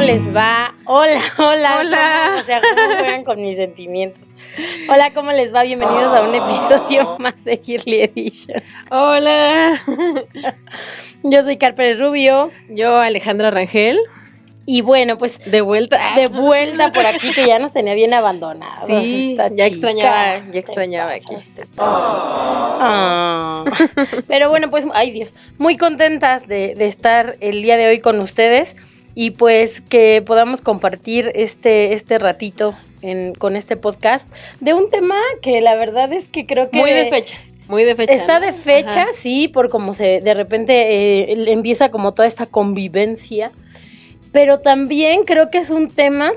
¿Cómo les va? Hola, hola. Hola. ¿Cómo- o sea, ¿cómo juegan con mis sentimientos? Hola, ¿cómo les va? Bienvenidos a un episodio más de Girly Edition. Hola, Yo soy Carpere Rubio yo Alejandra Rangel, y bueno, pues de vuelta. de vuelta por aquí que ya nos tenía bien abandonados. Sí, esta ya chica. extrañaba- ya extrañaba aquí. Ah. Pero bueno, pues, ay Dios, muy contentas de, de estar el día de hoy con ustedes y pues que podamos compartir este, este ratito en- con este podcast de un tema que la verdad es que creo que... Muy de fecha, muy de fecha. Está ¿no? de fecha, Ajá. sí, por como se de repente eh, empieza como toda esta convivencia, pero también creo que es un tema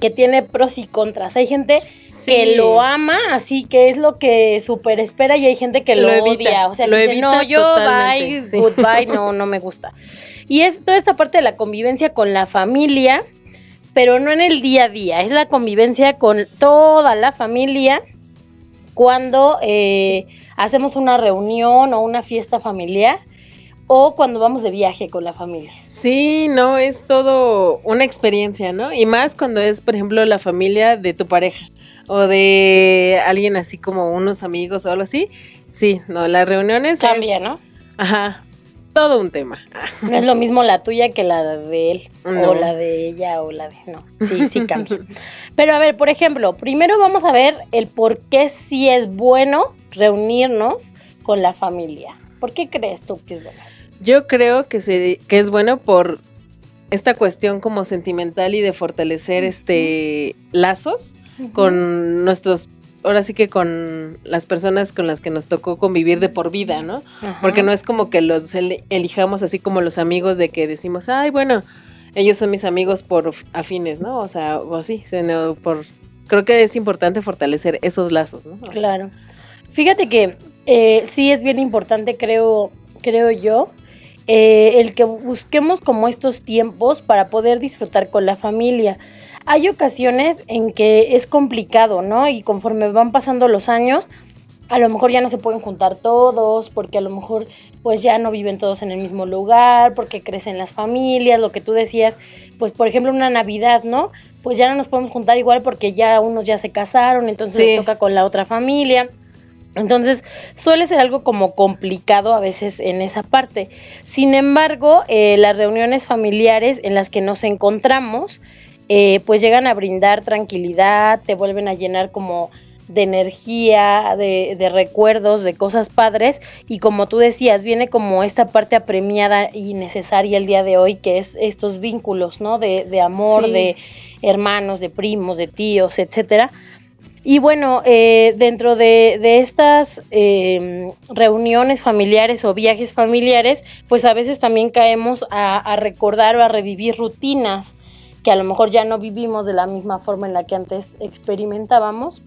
que tiene pros y contras. Hay gente que lo ama, así que es lo que súper espera y hay gente que lo, Lo evita, odia. O sea, lo dice, evita no, yo totalmente, bye, sí. goodbye, no, no me gusta. Y es toda esta parte de la convivencia con la familia, pero no en el día a día, es la convivencia con toda la familia cuando eh, hacemos una reunión o una fiesta familiar o cuando vamos de viaje con la familia. Sí, no, es todo una experiencia, ¿no? Y más cuando es, por ejemplo, la familia de tu pareja o de alguien así como unos amigos o algo así. Sí, no, las reuniones Cambia, es- ¿no? Ajá, todo un tema. No es lo mismo la tuya que la de él o la de ella o la de... No, sí, sí cambia. Pero a ver, por ejemplo, primero vamos a ver el por qué sí es bueno reunirnos con la familia. ¿Por qué crees tú que es bueno? Yo creo que, se, que es bueno por esta cuestión como sentimental y de fortalecer este lazos con nuestros, ahora sí que con las personas con las que nos tocó convivir de por vida, ¿no? Ajá. Porque no es como que los elijamos así como los amigos de que decimos, ay, bueno, ellos son mis amigos por afines, ¿no? O sea, o así, sino por... Creo que es importante fortalecer esos lazos, ¿no? O sea, Claro. Fíjate que eh, sí es bien importante, creo, creo yo, eh, el que busquemos como estos tiempos para poder disfrutar con la familia. Hay ocasiones en que es complicado, ¿no? Y conforme van pasando los años, a lo mejor ya no se pueden juntar todos, porque a lo mejor pues ya no viven todos en el mismo lugar, porque crecen las familias, lo que tú decías, pues por ejemplo una Navidad, ¿no? Pues ya no nos podemos juntar igual porque ya unos ya se casaron, entonces Sí. les toca con la otra familia. Entonces suele ser algo como complicado a veces en esa parte. Sin embargo, eh, las reuniones familiares en las que nos encontramos, eh, pues llegan a brindar tranquilidad, te vuelven a llenar como de energía, de, de recuerdos, de cosas padres y como tú decías, viene como esta parte apremiada y necesaria el día de hoy, que es estos vínculos, ¿no? De, de amor, Sí. de hermanos, de primos, de tíos, etcétera. Y bueno, eh, dentro de, de estas eh, reuniones familiares o viajes familiares, pues a veces también caemos a, a recordar o a revivir rutinas que a lo mejor ya no vivimos de la misma forma en la que antes experimentábamos.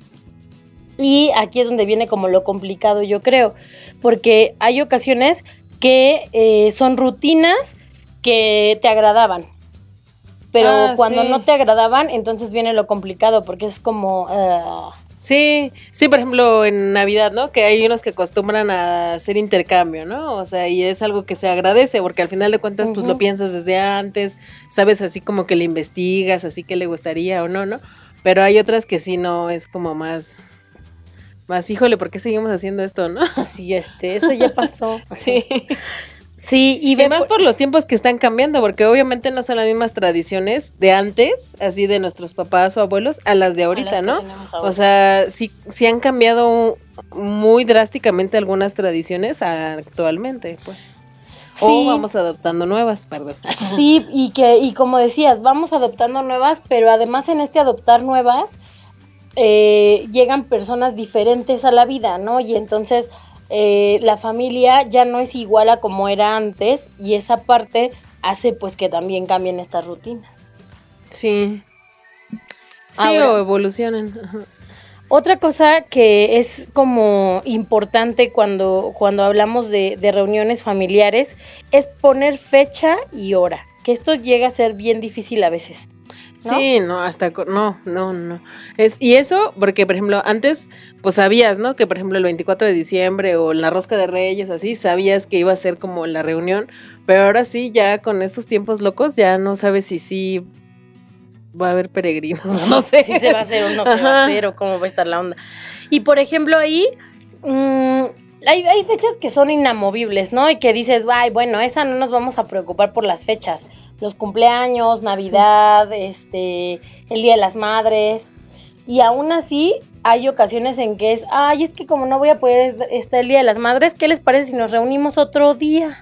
Y aquí es donde viene como lo complicado, yo creo, porque hay ocasiones que eh, son rutinas que te agradaban, pero Ah, cuando sí. no te agradaban, entonces viene lo complicado, porque es como... ah, Sí, sí, por ejemplo, en Navidad, ¿no? Que hay unos que acostumbran a hacer intercambio, ¿no? O sea, y es algo que se agradece, porque al final de cuentas, pues lo piensas desde antes, sabes así como que le investigas, así que le gustaría o no, ¿no? Pero hay otras que sí no, es como más, más, híjole, ¿por qué seguimos haciendo esto, no? así este, eso ya pasó. Sí. Sí, y Y ve más por- los tiempos que están cambiando, porque obviamente no son las mismas tradiciones de antes, así de nuestros papás o abuelos, a las de ahorita, las ¿no? O sea, sí, sí han cambiado muy drásticamente algunas tradiciones actualmente, pues. Sí. O vamos adoptando nuevas, perdón. Sí, y que, y como decías, vamos adoptando nuevas, pero además en este adoptar nuevas, eh, llegan personas diferentes a la vida, ¿no? Y entonces eh, la familia ya no es igual a como era antes, y esa parte hace pues que también cambien estas rutinas. Sí. Sí, o evolucionen. Otra cosa que es como importante cuando, cuando hablamos de, de, reuniones familiares es poner fecha y hora, que esto llega a ser bien difícil a veces. Sí, no, hasta no, no, no. Es y eso porque por ejemplo, antes pues sabías, ¿no? Que por ejemplo el 24 de diciembre o la rosca de Reyes así, sabías que iba a ser como la reunión, pero ahora sí ya con estos tiempos locos ya no sabes si sí va a haber peregrinos, no sé. Si se va a hacer o no se va a hacer o cómo va a estar la onda. Y por ejemplo ahí mmm, hay, hay fechas que son inamovibles, ¿no? Y que dices, ay, bueno, esa no nos vamos a preocupar por las fechas los cumpleaños, Navidad, sí. este, el Día de las Madres. Y aún así hay ocasiones en que es, ay, es que como no voy a poder estar el Día de las Madres, ¿qué les parece si nos reunimos otro día?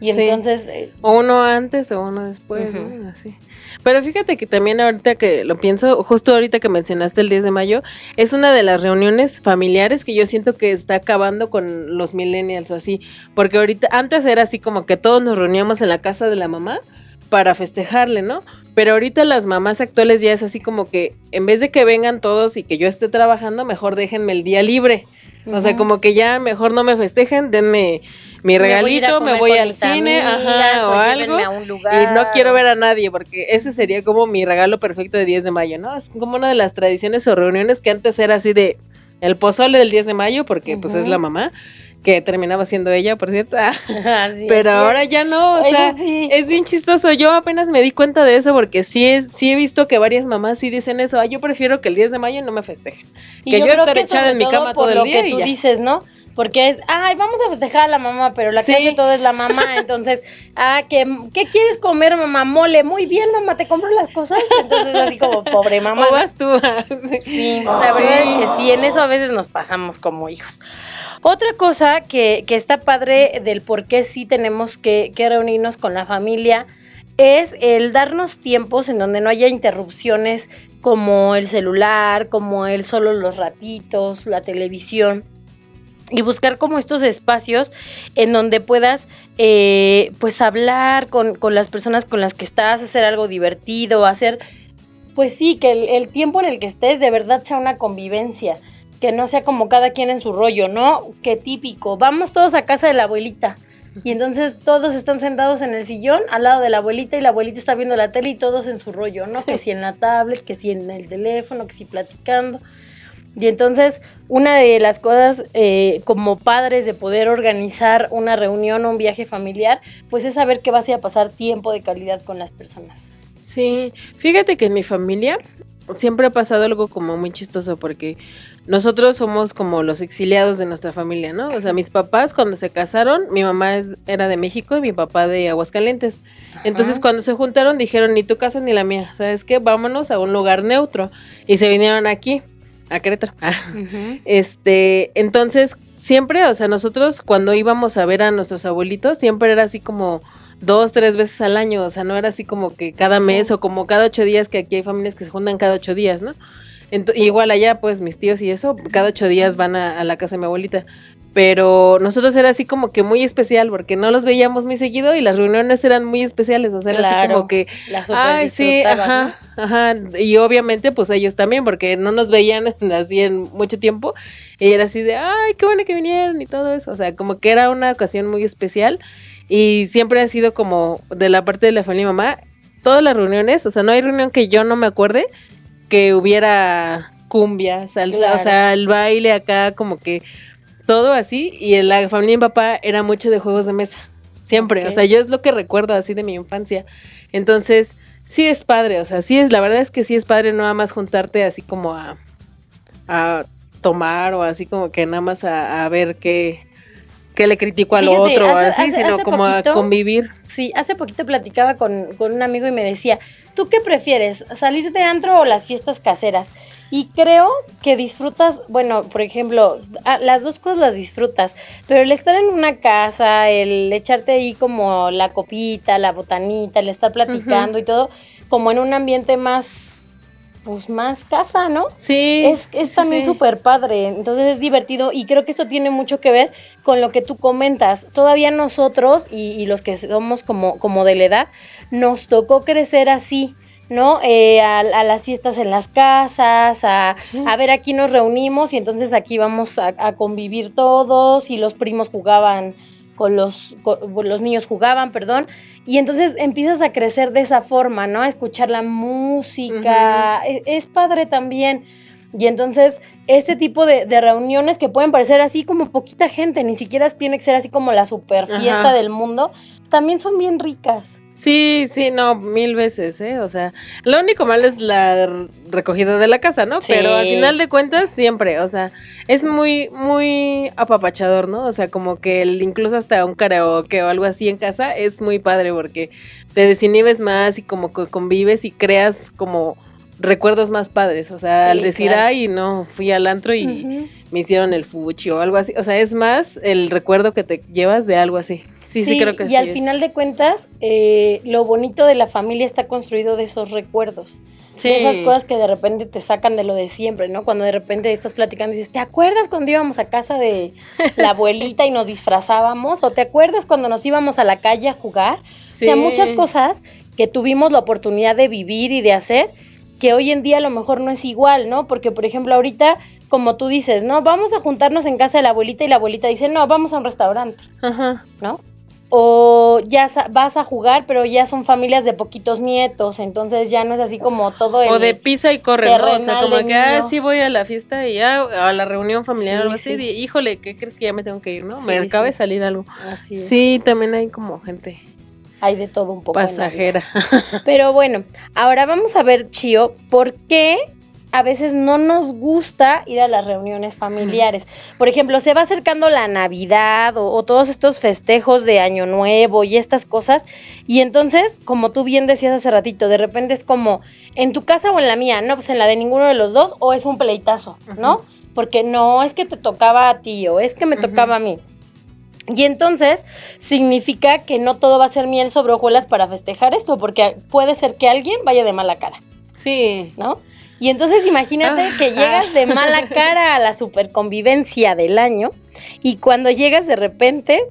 Y sí. entonces... Eh, o uno antes o uno después, uh -huh. ¿no? Así. Pero fíjate que también ahorita que lo pienso, justo ahorita que mencionaste el 10 de mayo, es una de las reuniones familiares que yo siento que está acabando con los millennials o así, porque ahorita antes era así como que todos nos reuníamos en la casa de la mamá para festejarle, ¿no? Pero ahorita las mamás actuales ya es así como que en vez de que vengan todos y que yo esté trabajando, mejor déjenme el día libre. Uh -huh. O sea, como que ya mejor no me festejen, denme mi regalito, me voy, me voy al cine, amigas, ajá, o, o algo. Lugar, y no quiero ver a nadie, porque ese sería como mi regalo perfecto de 10 de mayo, ¿no? Es como una de las tradiciones o reuniones que antes era así de el pozole del 10 de mayo, porque uh -huh. pues es la mamá que terminaba siendo ella, por cierto. Así Pero es. ahora ya no, o sea, sí. es bien chistoso. Yo apenas me di cuenta de eso porque sí, es, sí he visto que varias mamás sí dicen eso. Ah, yo prefiero que el 10 de mayo no me festejen. Y que yo, yo estar echada en mi cama todo el día. que y tú ya. dices, ¿no? Porque es, ay, vamos a festejar a la mamá, pero la que Sí. hace todo es la mamá. Entonces, ah, ¿qué, ¿qué quieres comer, mamá? Mole. Muy bien, mamá, te compro las cosas. Entonces, así como, pobre mamá. ¿O vas tú? Sí, la verdad es que sí, en eso a veces nos pasamos como hijos. Otra cosa que, que está padre del por qué sí tenemos que, que reunirnos con la familia es el darnos tiempos en donde no haya interrupciones como el celular, como el solo los ratitos, la televisión y buscar como estos espacios en donde puedas eh, pues hablar con, con, las personas con las que estás, hacer algo divertido, hacer pues sí, que el, el tiempo en el que estés de verdad sea una convivencia que no sea como cada quien en su rollo, ¿no? Qué típico, vamos todos a casa de la abuelita. Y entonces todos están sentados en el sillón al lado de la abuelita y la abuelita está viendo la tele y todos en su rollo, ¿no? Sí. Que si en la tablet, que si en el teléfono, que si platicando. Y entonces una de las cosas eh, como padres de poder organizar una reunión o un viaje familiar, pues es saber que vas a, ir a pasar tiempo de calidad con las personas. Sí, fíjate que en mi familia siempre ha pasado algo como muy chistoso porque nosotros somos como los exiliados de nuestra familia, ¿no? O sea, mis papás cuando se casaron, mi mamá es, era de México y mi papá de Aguascalientes. Ajá. Entonces cuando se juntaron dijeron, ni tu casa ni la mía, ¿sabes qué? Vámonos a un lugar neutro. Y se vinieron aquí, a Querétaro. Uh -huh. Este, entonces siempre, o sea, nosotros cuando íbamos a ver a nuestros abuelitos, siempre era así como dos, tres veces al año, o sea, no era así como que cada mes o como cada ocho días, que aquí hay familias que se juntan cada ocho días, ¿no? Ent igual allá, pues mis tíos y eso, cada ocho días van a, a, la casa de mi abuelita. Pero nosotros era así como que muy especial, porque no los veíamos muy seguido y las reuniones eran muy especiales, o sea, era así como que, ay, sí, ajá, ¿no? ajá, y obviamente pues ellos también, porque no nos veían así en mucho tiempo, y era así de, ay, qué bueno que vinieron y todo eso, o sea, como que era una ocasión muy especial, y siempre ha sido como de la parte de la familia mamá, todas las reuniones, o sea, no hay reunión que yo no me acuerde que hubiera cumbia, salsa, claro. o sea, el baile acá como que todo así y en la familia de mi papá era mucho de juegos de mesa, siempre, okay. o sea, yo es lo que recuerdo así de mi infancia. Entonces, sí es padre, o sea, sí es la verdad es que sí es padre nada más juntarte así como a a tomar o así como que nada más a, a ver qué que le critico al Fíjate, otro, hace, así, hace, sino hace como poquito, a convivir. Sí, hace poquito platicaba con, con un amigo y me decía, ¿tú qué prefieres, salir de antro o las fiestas caseras? Y creo que disfrutas, bueno, por ejemplo, las dos cosas las disfrutas, pero el estar en una casa, el echarte ahí como la copita, la botanita, el estar platicando uh -huh. y todo, como en un ambiente más pues más casa, ¿no? Sí. Es, es también súper padre, entonces es divertido y creo que esto tiene mucho que ver con lo que tú comentas. Todavía nosotros y, y los que somos como, como de la edad, nos tocó crecer así. ¿No? Eh, a, a, las fiestas en las casas, a, sí. a, ver, aquí nos reunimos y entonces aquí vamos a, a convivir todos y los primos jugaban con los, con, los niños jugaban, perdón, y entonces empiezas a crecer de esa forma, ¿no? A escuchar la música, uh -huh. es, es, padre también. Y entonces, este tipo de, de, reuniones que pueden parecer así como poquita gente, ni siquiera tiene que ser así como la super fiesta del mundo, también son bien ricas. Sí, sí, no, mil veces, ¿eh? O sea, lo único malo es la recogida de la casa, ¿no? Sí. Pero al final de cuentas, siempre, o sea, es muy, muy apapachador, ¿no? O sea, como que el, incluso hasta un karaoke o algo así en casa es muy padre porque te desinhibes más y como que convives y creas como recuerdos más padres, o sea, sí, al decir, claro. ay, no, fui al antro y uh -huh. me hicieron el fuchi o algo así, o sea, es más el recuerdo que te llevas de algo así. Sí, sí, sí, creo que y sí al es. final de cuentas, eh, lo bonito de la familia está construido de esos recuerdos. Sí. De esas cosas que de repente te sacan de lo de siempre, ¿no? Cuando de repente estás platicando y dices, ¿te acuerdas cuando íbamos a casa de la abuelita y nos disfrazábamos? ¿O te acuerdas cuando nos íbamos a la calle a jugar? Sí. O sea, muchas cosas que tuvimos la oportunidad de vivir y de hacer que hoy en día a lo mejor no es igual, ¿no? Porque, por ejemplo, ahorita como tú dices, ¿no? Vamos a juntarnos en casa de la abuelita y la abuelita dice, no, vamos a un restaurante, Ajá. ¿no? O ya vas a jugar, pero ya son familias de poquitos nietos, entonces ya no es así como todo el O de pisa y corre, ¿no? O sea, como que, ah, sí voy a la fiesta y ya a la reunión familiar sí, o algo así, sí. y, híjole, ¿qué crees que ya me tengo que ir, no? Sí, me acaba de salir algo. Así es. Sí, también hay como gente hay de todo un poco. Pasajera. Pero bueno, ahora vamos a ver, Chio, ¿por qué a veces no nos gusta ir a las reuniones familiares. Por ejemplo, se va acercando la Navidad o, o, todos estos festejos de Año Nuevo y estas cosas. Y entonces, como tú bien decías hace ratito, de repente es como, ¿en tu casa o en la mía? No, pues en la de ninguno de los dos o es un pleitazo, ¿no? Uh -huh. Porque no es que te tocaba a ti o es que me tocaba uh -huh. a mí. Y entonces significa que no todo va a ser miel sobre hojuelas para festejar esto, porque puede ser que alguien vaya de mala cara. Sí. ¿No? Y entonces imagínate Ah, que llegas de mala cara a la superconvivencia del año y cuando llegas de repente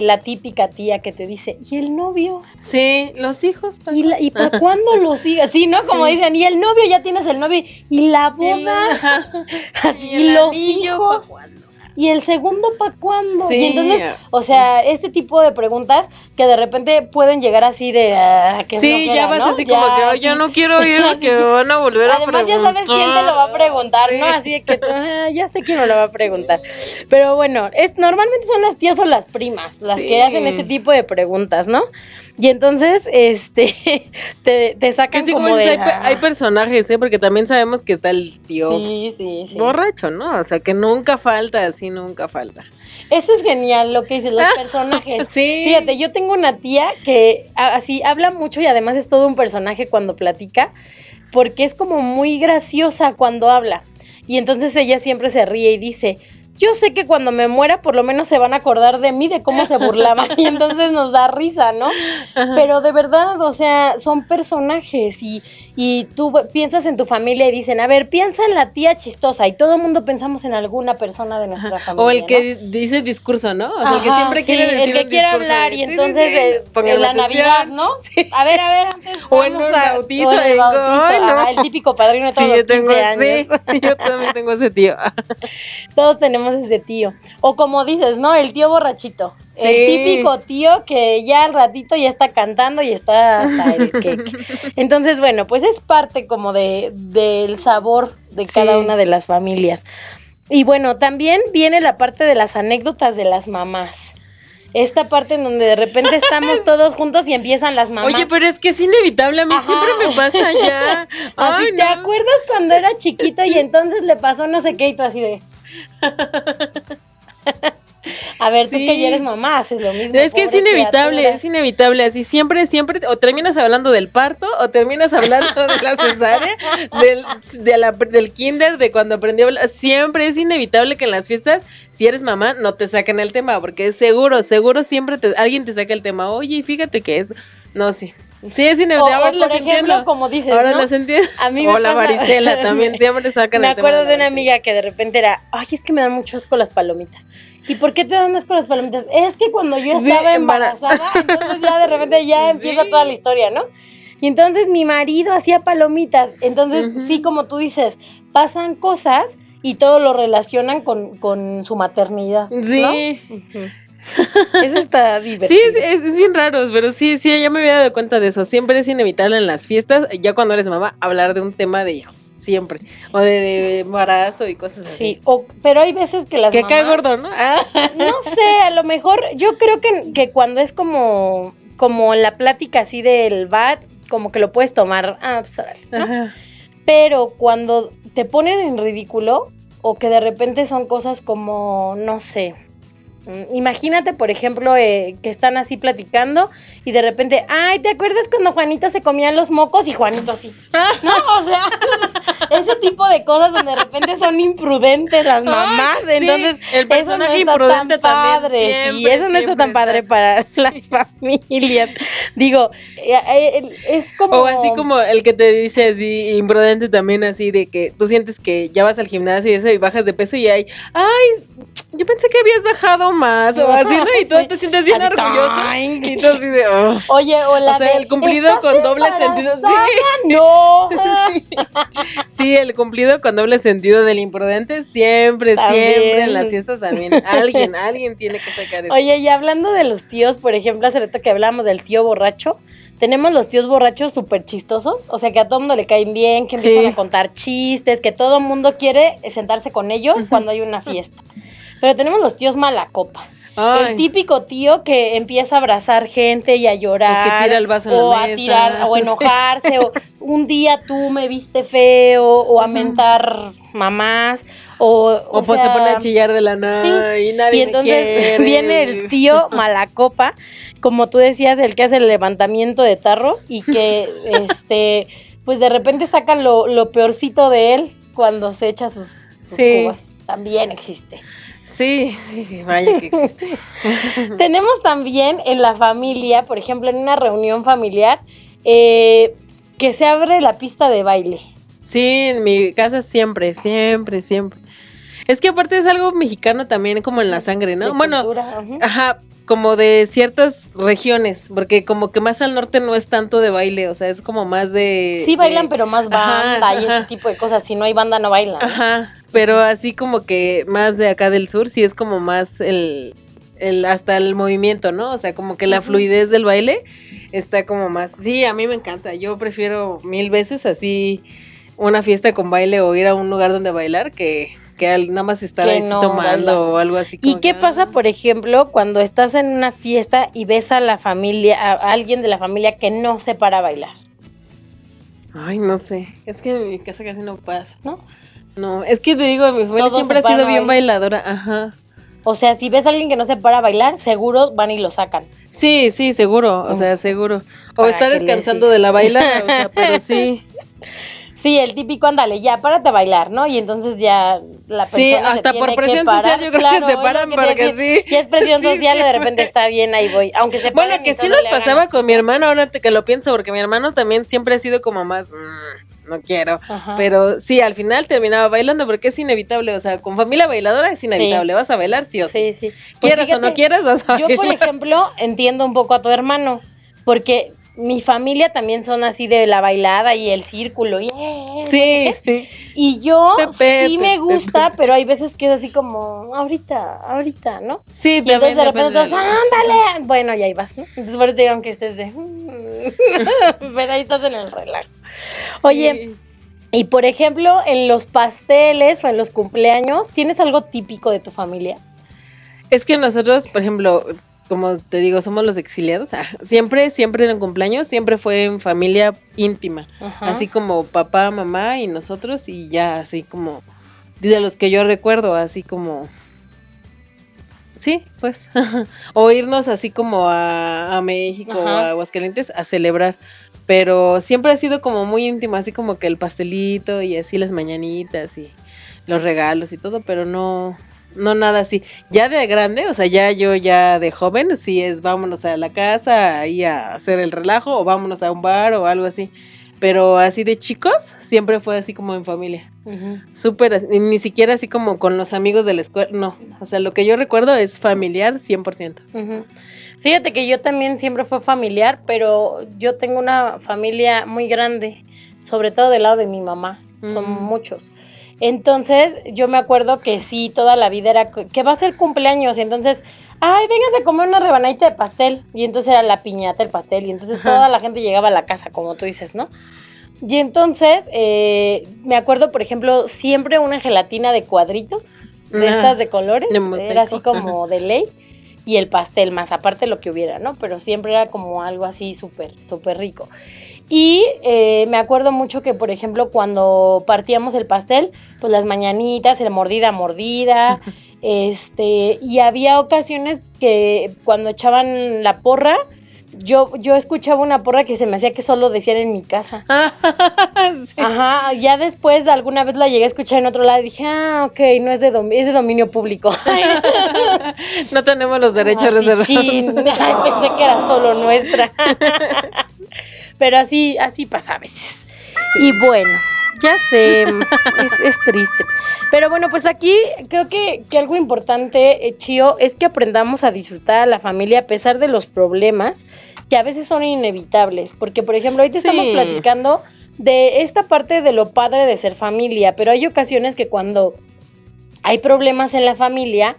la típica tía que te dice, ¿y el novio? Sí, los hijos. ¿Y, la, ¿y para cuándo los hijos? Sí, ¿no? Como sí. dicen, y el novio, ya tienes el novio, y la boda, y, Así, y los hijos. ¿Y el segundo para cuándo? Sí. Y entonces, o sea, este tipo de preguntas que de repente pueden llegar así de... Ah, que sí, ya vas ¿no? así como que oh, yo no quiero ir porque me van a volver a Además, preguntar. ya sabes quién te lo va a preguntar, Sí. ¿no? Así de que ah, ya sé quién me lo va a preguntar. Pero bueno, es, normalmente son las tías o las primas las Sí. que hacen este tipo de preguntas, ¿no? Y entonces, este, te, te sacan sí, como como de... hay, hay personajes, ¿eh? Porque también sabemos que está el tío Sí, sí, sí. borracho, ¿no? O sea, que nunca falta, así nunca falta. Eso es genial lo que dicen los personajes. Sí. Fíjate, yo tengo una tía que así habla mucho y además es todo un personaje cuando platica, porque es como muy graciosa cuando habla. Y entonces ella siempre se ríe y dice, yo sé que cuando me muera por lo menos se van a acordar de mí, de cómo se burlaba. y entonces nos da risa, ¿no? Pero de verdad, o sea, son personajes y, y tú piensas en tu familia y dicen, a ver, piensa en la tía chistosa y todo el mundo pensamos en alguna persona de nuestra familia. O el ¿no? que dice discurso, ¿no? O sea, el que siempre sí, quiere decir el que quiere hablar y entonces eh, en la. Navidad, ¿no? A ver, a ver, antes O en vamos un a- bautizo, o el bautizo, ay, no. ajá, el típico padrino de todos Sí, los yo tengo 15 años. sí, yo también tengo ese tío. Todos tenemos ese tío. O como dices, ¿no? El tío borrachito. El Sí. típico tío que ya al ratito ya está cantando y está hasta el cake. Entonces, bueno, pues es parte como de del sabor de cada Sí. una de las familias. Y bueno, también viene la parte de las anécdotas de las mamás. Esta parte en donde de repente estamos todos juntos y empiezan las mamás. Oye, pero es que es inevitable, a mí Ajá. siempre me pasa ya. Así, Ay, ¿te no. acuerdas cuando era chiquito y entonces le pasó no sé qué y tú así de... A ver, tú Sí. que ya eres mamá, haces lo mismo. Es que es inevitable, es inevitable. Así siempre, siempre, o terminas hablando del parto, o terminas hablando de la cesárea, del, de la- del kinder, de cuando aprendió a hablar. Siempre es inevitable que en las fiestas, si eres mamá, no te saquen el tema, porque es seguro, seguro siempre te- alguien te saca el tema. Oye, y fíjate que es. No, sí. Sí, O, inevitable. o, Ahora las por ejemplo, entiendo. como dices, Ahora ¿no? las entiendo. A mí me o la pasa- varicela también, siempre sacan Me el acuerdo de una amiga que de repente era, ay, es que me dan mucho asco las palomitas. ¿Y por qué te dan asco las palomitas? Es que cuando yo estaba embara- embarazada, entonces ya de repente ya empieza Sí. toda la historia, ¿no? Y entonces mi marido hacía palomitas. Entonces, sí, como tú dices, pasan cosas y todo lo relacionan con, con su maternidad. ¿no? Sí. Eso está Sí, divertido. es, es, es bien raro, pero sí, sí, ya me había dado cuenta de eso. Siempre es inevitable en las fiestas, ya cuando eres mamá, hablar de un tema de hijos, siempre. O de, de embarazo y cosas así. Sí, o- pero hay veces que las Que cae gordo, ¿no? Ah. No sé, a lo mejor yo creo que, que cuando es como, como la plática así del bat, como que lo puedes tomar, ah, pues órale, ¿no? Ajá. Pero cuando te ponen en ridículo o que de repente son cosas como, no sé, imagínate, por ejemplo, eh, que están así platicando y de repente, ay, ¿te acuerdas cuando Juanito se comía los mocos y Juanito así? No, o sea, ese tipo de cosas donde de repente son imprudentes las mamás, Ay, sí, entonces el eso no personaje está imprudente tan padre, siempre, eso no está tan padre está. para las familias. Digo, eh, eh, es como... O así como el que te dice así, imprudente también, así de que tú sientes que ya vas al gimnasio y eso y bajas de peso y hay, ay, yo pensé que habías bajado más o así, ¿no? Y tú Sí. te sientes bien. ¡ay! Y tú así de, "Oh". Oye, o la O sea, el cumplido ¿estás con doble sentido, sí. No. Sí, el cumplido con doble sentido del imprudente siempre, También. siempre en las fiestas también. Alguien, alguien tiene que sacar eso. Oye, y hablando de los tíos, por ejemplo, hace rato que hablábamos del tío borracho, tenemos los tíos borrachos súper chistosos, o sea, que a todo mundo le caen bien, que empiezan Sí. a contar chistes, que todo mundo quiere sentarse con ellos cuando hay una fiesta. Pero tenemos los tíos mala copa. Ay. El típico tío que empieza a abrazar gente y a llorar. O que tira el vaso en la o a tirar, o enojarse, o un día tú me viste feo, o a mentar mamás, o, O, o pues se pone a chillar de la nada Sí. y nadie y me entonces viene el tío malacopa, como tú decías, el que hace el levantamiento de tarro y que este pues de repente saca lo, lo peorcito de él cuando se echa sus, sus Sí. cubas. También existe. Sí, sí, vaya que existe. Tenemos también en la familia, por ejemplo, en una reunión familiar, eh, que se abre la pista de baile. Sí, en mi casa siempre, siempre, siempre. Es que aparte es algo mexicano también, como en la sangre, ¿no? de Bueno, cultura, ajá, como de ciertas regiones, porque como que más al norte no es tanto de baile, o sea, es como más de... Sí bailan, de- pero más Ajá, banda y ese tipo de cosas. Si no hay banda, no bailan. Ajá, pero así como que más de acá del sur, sí es como más el, el hasta el movimiento, ¿no? O sea, como que la fluidez del baile está como más. Sí, a mí me encanta. Yo prefiero mil veces así una fiesta con baile o ir a un lugar donde bailar que, que nada más estar ahí no tomando o algo así. ¿Y qué que, pasa, ah. por ejemplo, cuando estás en una fiesta y ves a la familia, a a alguien de la familia que no se para a bailar? Ay, no sé. Es que en mi casa casi no pasa. ¿No? No, es que te digo, mi familia Todos siempre ha sido bien bailadora. Ajá. O sea, si ves a alguien que no se para a bailar, seguro van y lo sacan. Sí, sí, seguro, o sea, seguro. O está descansando de la baila, o sea, pero sí. Sí, el típico, ándale, ya, párate a bailar, ¿no? Y entonces ya la persona Sí, hasta por presión social yo creo que se paran que sí. Y es presión Sí, social, sí. de repente está bien, ahí voy. Aunque se Bueno, que sí nos pasaba con mi hermano, ahora te- que lo pienso, porque mi hermano también siempre ha sido como más, "Mm, no quiero. Ajá. Pero sí, al final terminaba bailando porque es inevitable, o sea, con familia bailadora es inevitable, vas a bailar sí o sí. Sí, sí. Pues Quieras o no quieras, vas a Yo, por ejemplo, entiendo un poco a tu hermano, porque mi familia también son así de la bailada y el círculo. Y, eh, no sé Sí, sí. Y yo Pepe, sí me Pepe, gusta, pero hay veces que es así como, ahorita, ahorita, ¿no? Sí, Y entonces de repente todos, ándale. Bueno, y ahí vas, ¿no? Entonces por eso te digo, aunque estés de. pero ahí estás en el relajo. Oye, y por ejemplo, en los pasteles o en los cumpleaños, ¿tienes algo típico de tu familia? Es que nosotros, por ejemplo, como te digo, somos los exiliados. ah, Siempre, siempre en el cumpleaños, siempre fue en familia íntima. Ajá. Así como papá, mamá y nosotros y ya, así como de los que yo recuerdo, así como... Sí, pues. o irnos así como a, a México o Ajá. a Aguascalientes a celebrar. Pero siempre ha sido como muy íntimo, así como que el pastelito y así las mañanitas y los regalos y todo, pero no, no nada así. Ya de grande, o sea, ya yo ya de joven, sí es vámonos a la casa ahí a hacer el relajo o vámonos a un bar o algo así. Pero así de chicos, siempre fue así como en familia. Súper, ni siquiera así como con los amigos de la escuela, no. O sea, lo que yo recuerdo es familiar 100%. Fíjate que yo también siempre fue familiar, pero yo tengo una familia muy grande, sobre todo del lado de mi mamá. Son muchos. Entonces, yo me acuerdo que sí, toda la vida era que va a ser cumpleaños. Y entonces, ay, véngase a comer una rebanadita de pastel. Y entonces era la piñata, el pastel. Y entonces toda la gente llegaba a la casa, como tú dices, ¿no? Y entonces, eh, me acuerdo, por ejemplo, siempre una gelatina de cuadritos, de estas de colores. era así como de ley. Y el pastel, más aparte lo que hubiera, ¿no? Pero siempre era como algo así súper, súper rico. Y eh, me acuerdo mucho que, por ejemplo, cuando partíamos el pastel, pues las mañanitas, el mordida, mordida, este, y había ocasiones que cuando echaban la porra, yo, yo escuchaba una porra que se me hacía que solo decían en mi casa. Ajá, ya después alguna vez la llegué a escuchar en otro lado y dije, ah, ok, no es de, es de dominio público. no tenemos los derechos reservados. pensé que era solo nuestra. Pero así, así pasa a veces. Y bueno, ya sé, es, triste. Pero bueno, pues aquí creo que, que algo importante, eh, Chío, es que aprendamos a disfrutar a la familia a pesar de los problemas que a veces son inevitables. Porque, por ejemplo, ahorita estamos platicando de esta parte de lo padre de ser familia, pero hay ocasiones que cuando hay problemas en la familia,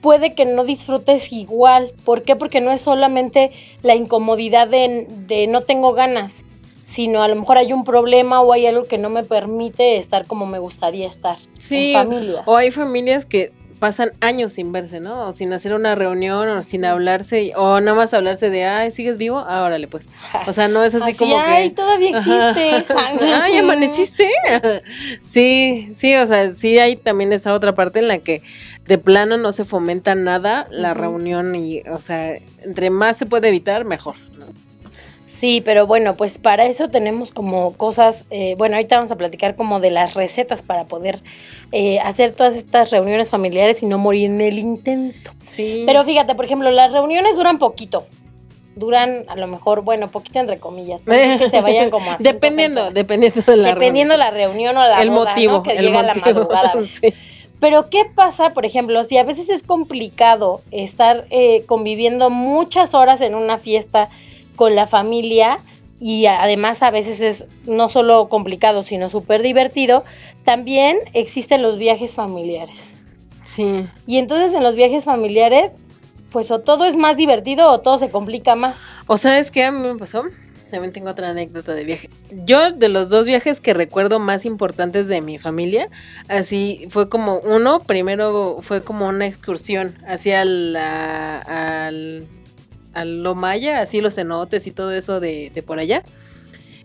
puede que no disfrutes igual. ¿Por qué? Porque no es solamente la incomodidad de, de, no tengo ganas, sino a lo mejor hay un problema o hay algo que no me permite estar como me gustaría estar sí, en familia. O hay familias que pasan años sin verse, ¿no? O sin hacer una reunión o sin hablarse o nada más hablarse de, ay, ¿sigues vivo? Ah, órale, pues. O sea, no es así, como que... Ay, todavía existe. ay, amaneciste. sí, sí, o sea, sí hay también esa otra parte en la que de plano no se fomenta nada la reunión y, o sea, entre más se puede evitar, mejor. Sí, pero bueno, pues para eso tenemos como cosas, eh, bueno, ahorita vamos a platicar como de las recetas para poder eh, hacer todas estas reuniones familiares y no morir en el intento. Sí. Pero fíjate, por ejemplo, las reuniones duran poquito. Duran a lo mejor, bueno, poquito entre comillas, que se vayan como así. Dependiendo, dependiendo de la Dependiendo la reunión o la el motivo, que el llega motivo, la madrugada. Sí. Pero ¿qué pasa, por ejemplo, si a veces es complicado estar eh, conviviendo muchas horas en una fiesta con la familia? y además a veces es no solo complicado, sino súper divertido, también existen los viajes familiares. Sí. Y entonces en los viajes familiares, pues o todo es más divertido o todo se complica más. O sabes qué a mí me pasó? También tengo otra anécdota de viaje. Yo, de los dos viajes que recuerdo más importantes de mi familia, así fue como uno, primero fue como una excursión hacia la, al, al Lomaya, así los cenotes y todo eso de, de por allá.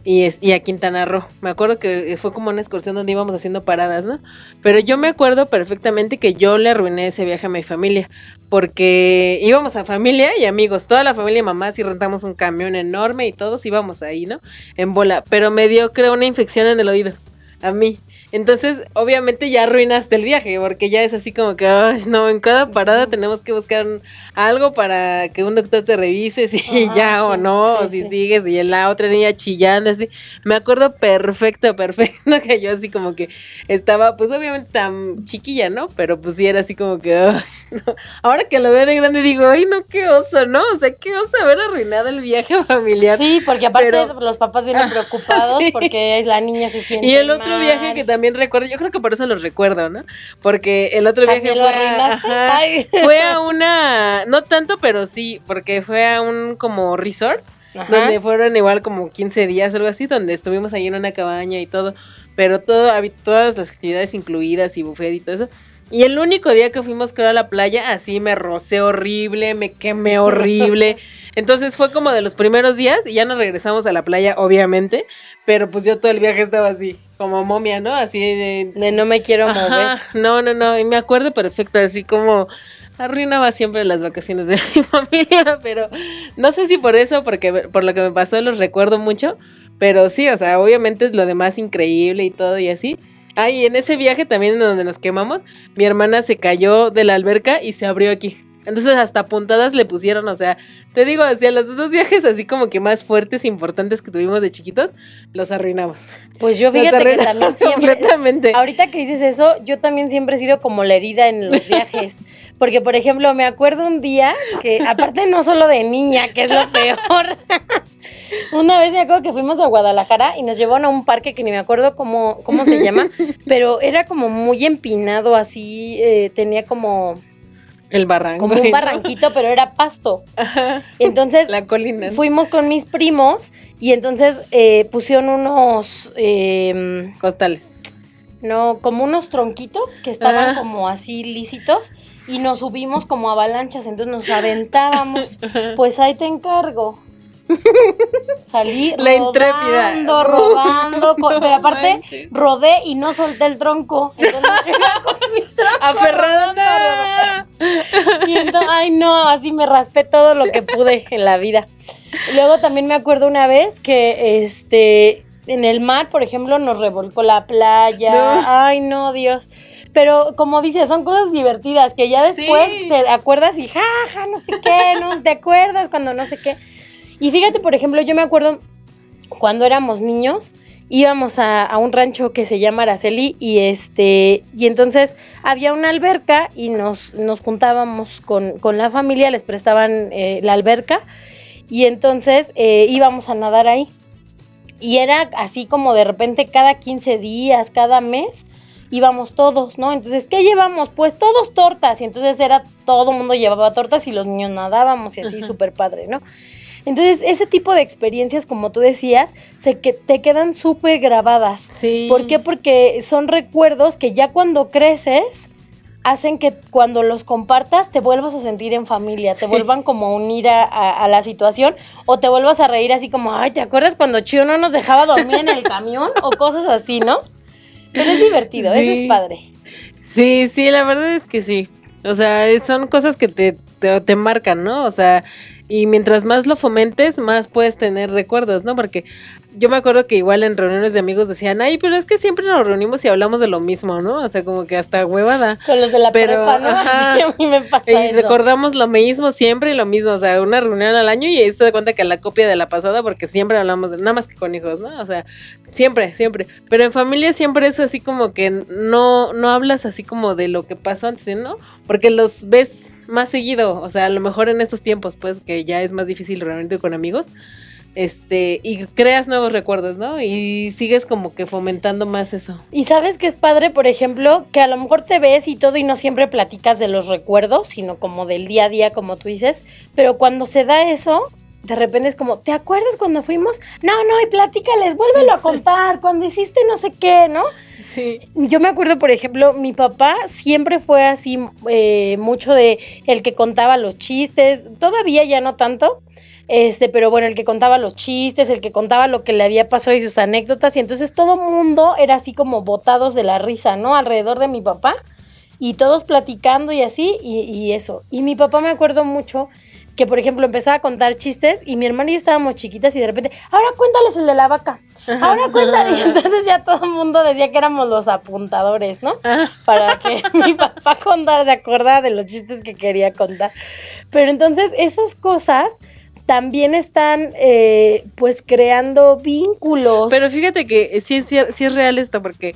Y, es, y a Quintana Roo. Me acuerdo que fue como una excursión donde íbamos haciendo paradas, ¿no? Pero yo me acuerdo perfectamente que yo le arruiné ese viaje a mi familia, porque íbamos a familia y amigos, toda la familia y mamás y rentamos un camión enorme y todos íbamos ahí, ¿no? En bola, pero me dio creo una infección en el oído, a mí. Entonces, obviamente ya arruinaste el viaje, porque ya es así como que, ay, no, en cada parada tenemos que buscar algo para que un doctor te revise si ya o no, o si sigues, y la otra niña chillando, así. Me acuerdo perfecto, perfecto, que yo así como que estaba, pues obviamente tan chiquilla, ¿no? Pero pues sí era así como que, ay, no. Ahora que lo veo de grande digo, ay, no, qué oso, ¿no? O sea, qué oso haber arruinado el viaje familiar. Sí, porque aparte los papás vienen preocupados porque la niña se siente Y el otro viaje que también recuerdo, yo creo que por eso los recuerdo, ¿no? Porque el otro viaje fue a, fue a una, no tanto, pero sí, porque fue a un como resort, donde fueron igual como 15 días, algo así, donde estuvimos ahí en una cabaña y todo, pero todo, todas las actividades incluidas y buffet y todo eso. Y el único día que fuimos a la playa, así me rocé horrible, me quemé horrible. Entonces fue como de los primeros días y ya nos regresamos a la playa, obviamente. Pero pues yo todo el viaje estaba así, como momia, ¿no? Así de... De no me quiero mover. No, no, no. Y me acuerdo perfecto, así como arruinaba siempre las vacaciones de mi familia, pero no sé si por eso, porque por lo que me pasó los recuerdo mucho, pero sí, o sea, obviamente es lo demás increíble y todo y así, Ay, en ese viaje también donde nos quemamos, mi hermana se cayó de la alberca y se abrió aquí. Entonces hasta puntadas le pusieron, o sea, te digo, hacia los dos viajes así como que más fuertes, importantes que tuvimos de chiquitos, los arruinamos. Pues yo Los fíjate que también siempre, completamente. ahorita que dices eso, yo también siempre he sido como la herida en los viajes. Porque, por ejemplo, me acuerdo un día que, aparte no solo de niña, que es lo peor, una vez me acuerdo que fuimos a Guadalajara y nos llevaron a un parque que ni me acuerdo cómo, cómo se llama, pero era como muy empinado, así, eh, tenía como, El barranco. como un barranquito, pero era pasto. Entonces, La colina. fuimos con mis primos y entonces eh, pusieron unos... em, Costales. no, como unos tronquitos que estaban Ah. como así lícitos y nos subimos como avalanchas, entonces nos aventábamos. Pues ahí te encargo. Salí La intrépida. rodando, rodando, pero aparte rodé y no solté el tronco. Entonces iba con mi tronco Aferrada. y entonces, ay no, así me raspé todo lo que pude en la vida. Luego también me acuerdo una vez que este en el mar, por ejemplo, nos revolcó la playa. No. Ay, no, Dios. Pero como dices, son cosas divertidas que ya después Sí. te acuerdas y jaja, no sé qué, no te acuerdas cuando no sé qué. Y fíjate, por ejemplo, yo me acuerdo cuando éramos niños, íbamos a, a un rancho que se llama Araceli y este y entonces había una alberca y nos, nos juntábamos con, con la familia, les prestaban eh, la alberca y entonces eh, íbamos a nadar ahí. Y era así como de repente cada 15 días, cada mes, íbamos todos, ¿no? Entonces, ¿qué llevamos? Pues todos tortas. Y entonces era, todo el mundo llevaba tortas y los niños nadábamos y así súper padre, ¿no? Entonces, ese tipo de experiencias, como tú decías, se que te quedan súper grabadas. Sí. ¿Por qué? Porque son recuerdos que ya cuando creces hacen que cuando los compartas te vuelvas a sentir en familia, te vuelvan como a unir a, a- a la situación o te vuelvas a reír así como, ay, ¿te acuerdas cuando Chio no nos dejaba dormir en el camión? o cosas así, ¿no? Pero es divertido, eso es padre. Sí, sí, la verdad es que sí. O sea, son cosas que te, te, te marcan, ¿no? O sea, y mientras más lo fomentes, más puedes tener recuerdos, ¿no? Porque yo me acuerdo que igual en reuniones de amigos decían, ay, pero es que siempre nos reunimos y hablamos de lo mismo, ¿no? O sea, como que hasta huevada. Con los de la Pero, prepa, ¿no? ajá. Así a mí me pasa Y eso. recordamos lo mismo siempre y lo mismo, o sea, una reunión al año y ahí se da cuenta que la copia de la pasada porque siempre hablamos de nada más que con hijos, ¿no? O sea, siempre, siempre. Pero en familia siempre es así como que no no hablas así como de lo que pasó antes, ¿no? Porque los ves más seguido, o sea, a lo mejor en estos tiempos pues que ya es más difícil reunirte con amigos. Este, y creas nuevos recuerdos, ¿no? Y sigues como que fomentando más eso. Y sabes que es padre, por ejemplo, que a lo mejor te ves y todo y no siempre platicas de los recuerdos, sino como del día a día, como tú dices, pero cuando se da eso, de repente es como, ¿te acuerdas cuando fuimos? No, no, y platícales, vuélvelo a contar, cuando hiciste no sé qué, ¿no? Sí. Yo me acuerdo, por ejemplo, mi papá siempre fue así eh, mucho de el que contaba los chistes, todavía ya no tanto, este, pero bueno, el que contaba los chistes, el que contaba lo que le había pasado y sus anécdotas, y entonces todo mundo era así como botados de la risa, ¿no? Alrededor de mi papá, y todos platicando y así, y, y eso. Y mi papá me acuerdo mucho que, por ejemplo, empezaba a contar chistes, y mi hermana y yo estábamos chiquitas, y de repente, ahora cuéntales el de la vaca. Ahora cuéntales. Y entonces ya todo el mundo decía que éramos los apuntadores, ¿no? Para que mi papá contara, se acordara de los chistes que quería contar. Pero entonces esas cosas también están eh, pues creando vínculos. Pero fíjate que sí es real esto, porque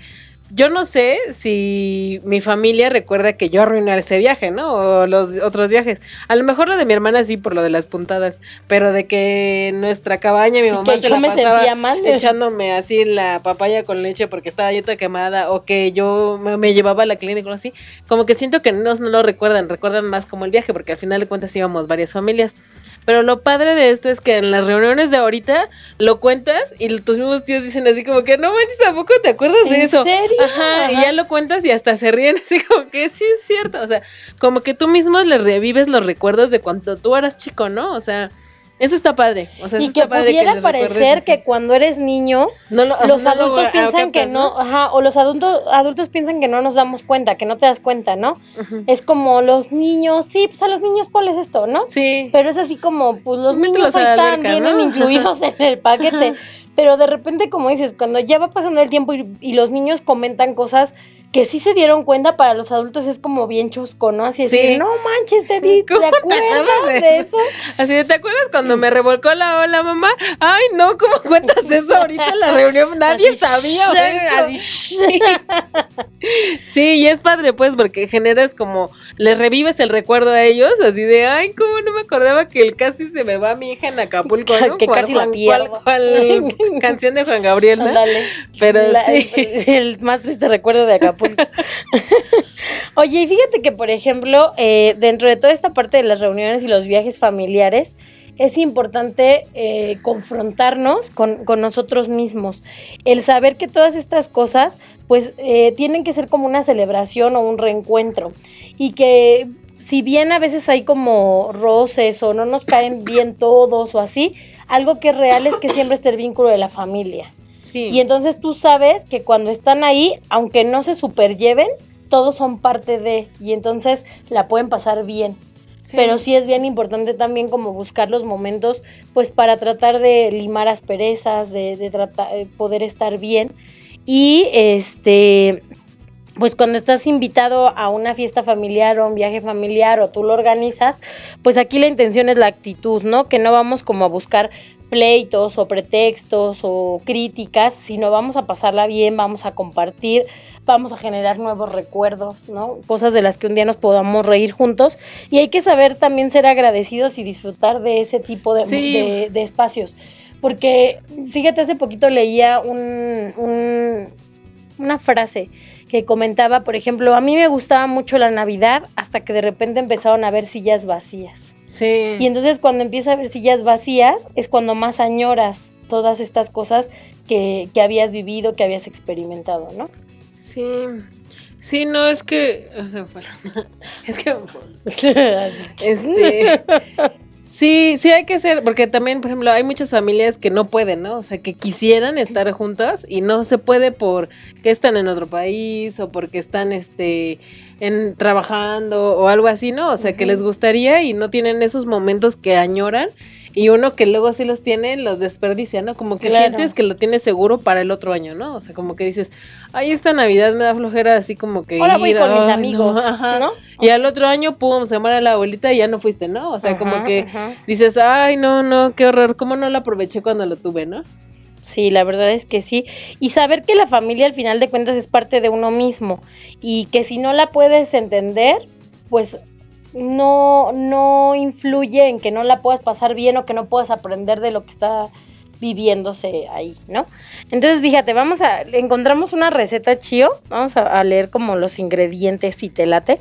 yo no sé si mi familia recuerda que yo arruiné ese viaje, ¿no? O los otros viajes. A lo mejor lo de mi hermana sí por lo de las puntadas, pero de que nuestra cabaña mi Sí, mamá que se yo la me pasaba sentía mal. echándome así la papaya con leche porque estaba yo toda quemada o que yo me, me llevaba a la clínica o así, como que siento que no, no lo recuerdan, recuerdan más como el viaje porque al final de cuentas íbamos varias familias. Pero lo padre de esto es que en las reuniones de ahorita lo cuentas y tus mismos tíos dicen así como que no manches, tampoco te acuerdas de ¿En eso. serio? Ajá, y ya lo cuentas y hasta se ríen así como que sí es cierto. O sea, como que tú mismo le revives los recuerdos de cuando tú eras chico, ¿no? O sea, eso está padre. O sea, eso y que está padre pudiera parecer que cuando eres niño, No lo- los no adultos piensan que no, ajá, o los adultos, adultos piensan que no nos damos cuenta, que no te das cuenta, ¿no? Es como los niños, sí, pues a los niños ponles esto, ¿no? Sí. Pero es así como, pues los Mételos niños ahí están, alberca, vienen ¿no? incluidos en el paquete. pero de repente, como dices, cuando ya va pasando el tiempo y, y los niños comentan cosas que sí se dieron cuenta para los adultos es como bien chusco, ¿no? Así Sí. decir, no manches, te di, ¿te ¿Cómo te acuerdas de de eso? Así de, ¿te acuerdas cuando me revolcó la ola, mamá? Ay, no, ¿cómo cuentas eso ahorita en la reunión? Nadie Así, sabía. eso. así, Sí. Sí, y es padre, pues, porque generas como, les revives el recuerdo a ellos, así de, ay, cómo no me acordaba que el casi se me va mi hija en Acapulco, ¿no? Que ¿Cuál- casi la pierdo. cuál- cuál canción de Juan Gabriel, ¿no? Ándale. Pero La- sí. el, el más triste recuerdo de Acapulco. Oye, y fíjate que, por ejemplo, eh, dentro de toda esta parte de las reuniones y los viajes familiares, es importante eh, confrontarnos con, con nosotros mismos. El saber que todas estas cosas, pues, eh, tienen que ser como una celebración o un reencuentro. Y que si bien a veces hay como roces o no nos caen bien todos o así, algo que es real es que siempre está el vínculo de la familia. Sí. Y entonces tú sabes que cuando están ahí, aunque no se superlleven, todos son parte de, y entonces la pueden pasar bien. Sí. Pero sí es bien importante también como buscar los momentos, pues para tratar de limar asperezas, de, de tratar, de poder estar bien. Y este, pues cuando estás invitado a una fiesta familiar o un viaje familiar o tú lo organizas, pues aquí la intención es la actitud, ¿no? Que no vamos como a buscar pleitos o pretextos o críticas, sino vamos a pasarla bien, vamos a compartir, vamos a generar nuevos recuerdos, ¿no? Cosas de las que un día nos podamos reír juntos y hay que saber también ser agradecidos y disfrutar de ese tipo de, Sí. de- de espacios. Porque, fíjate, hace poquito leía un, un- una frase que comentaba, por ejemplo, a mí me gustaba mucho la Navidad hasta que de repente empezaron a ver sillas vacías. Sí. Y entonces cuando empieza a ver sillas vacías es cuando más añoras todas estas cosas que, que habías vivido, que habías experimentado, ¿no? Sí. Sí, no, es que. o sea, fue- es que. Este. Sí, sí hay que ser, porque también, por ejemplo, hay muchas familias que no pueden, ¿no? O sea, que quisieran estar juntas y no se puede por que están en otro país o porque están, este, en trabajando o algo así, ¿no? O sea, que les gustaría y no tienen esos momentos que añoran y uno que luego sí los tiene, los desperdicia, ¿no? Como que Claro. sientes que lo tienes seguro para el otro año, ¿no? O sea, como que dices, ay, esta Navidad me da flojera así como que Ahora voy ir, con mis no, amigos, ajá. ¿no? Y al otro año, pum, se muere la abuelita y ya no fuiste, ¿no? O sea, Ajá, como que ajá. dices, ay, no, no, qué horror, ¿cómo no lo aproveché cuando lo tuve, no? Sí, la verdad es que sí. Y saber que la familia al final de cuentas es parte de uno mismo y que si no la puedes entender, pues no, no influye en que no la puedas pasar bien o que no puedas aprender de lo que está viviéndose ahí, ¿no? Entonces, fíjate, vamos a, encontramos una receta chío, vamos a, leer como los ingredientes y te late.